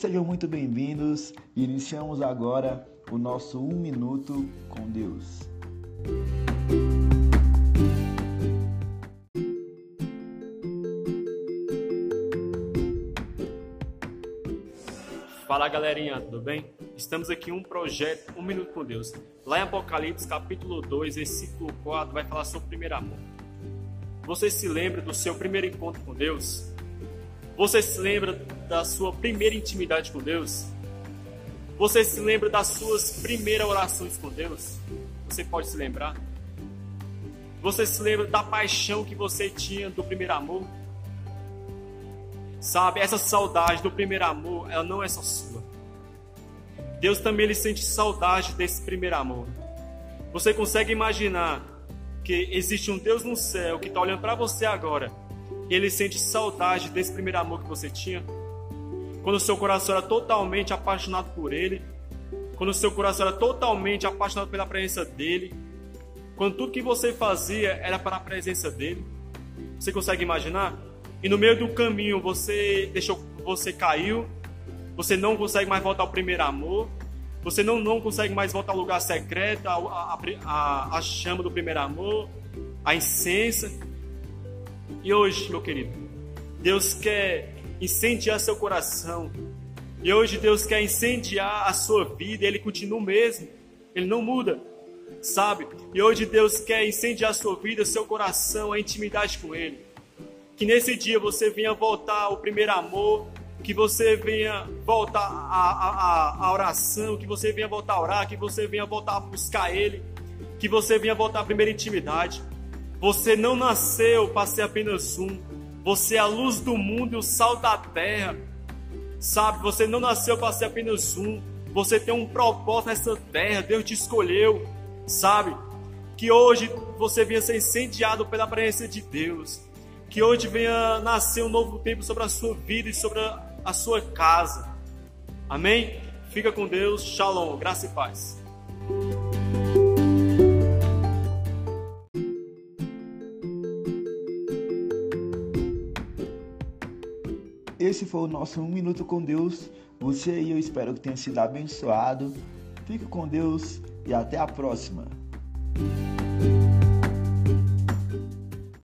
sejam muito bem-vindos. Iniciamos agora o nosso Um Minuto com Deus. Fala galerinha, tudo bem? Estamos aqui em um projeto Um Minuto com Deus. Lá em Apocalipse, capítulo 2, versículo 4, vai falar sobre o primeiro amor. Você se lembra do seu primeiro encontro com Deus? Você se lembra da sua primeira intimidade com Deus? Você se lembra das suas primeiras orações com Deus? Você pode se lembrar? Você se lembra da paixão que você tinha do primeiro amor? Sabe, essa saudade do primeiro amor, ela não é só sua. Deus também ele sente saudade desse primeiro amor. Você consegue imaginar que existe um Deus no céu que está olhando para você agora e ele sente saudade desse primeiro amor que você tinha? Quando o seu coração era totalmente apaixonado por ele, quando o seu coração era totalmente apaixonado pela presença dele, quando tudo que você fazia era para a presença dele. Você consegue imaginar? e no meio do caminho você deixou, você caiu, você não consegue mais voltar ao primeiro amor, você não, não consegue mais voltar ao lugar secreto, a, a, a, a chama do primeiro amor, a incensa. E hoje, meu querido, Deus quer incendiar seu coração. E hoje Deus quer incendiar a sua vida, ele continua o mesmo. Ele não muda, sabe? E hoje Deus quer incendiar a sua vida, seu coração, a intimidade com ele. Que nesse dia você venha voltar ao primeiro amor, que você venha voltar à, oração, que você venha voltar a orar, que você venha voltar a buscar Ele, que você venha voltar à primeira intimidade. Você não nasceu para ser apenas um, você é a luz do mundo e o sal da terra. Sabe, você não nasceu para ser apenas um, você tem um propósito nessa terra, Deus te escolheu, sabe? Que hoje você venha ser incendiado pela presença de Deus que hoje venha nascer um novo tempo sobre a sua vida e sobre a sua casa. Amém? Fica com Deus. Shalom. Graça e paz. Esse foi o nosso Um Minuto com Deus. Você e eu espero que tenha sido abençoado. Fique com Deus e até a próxima.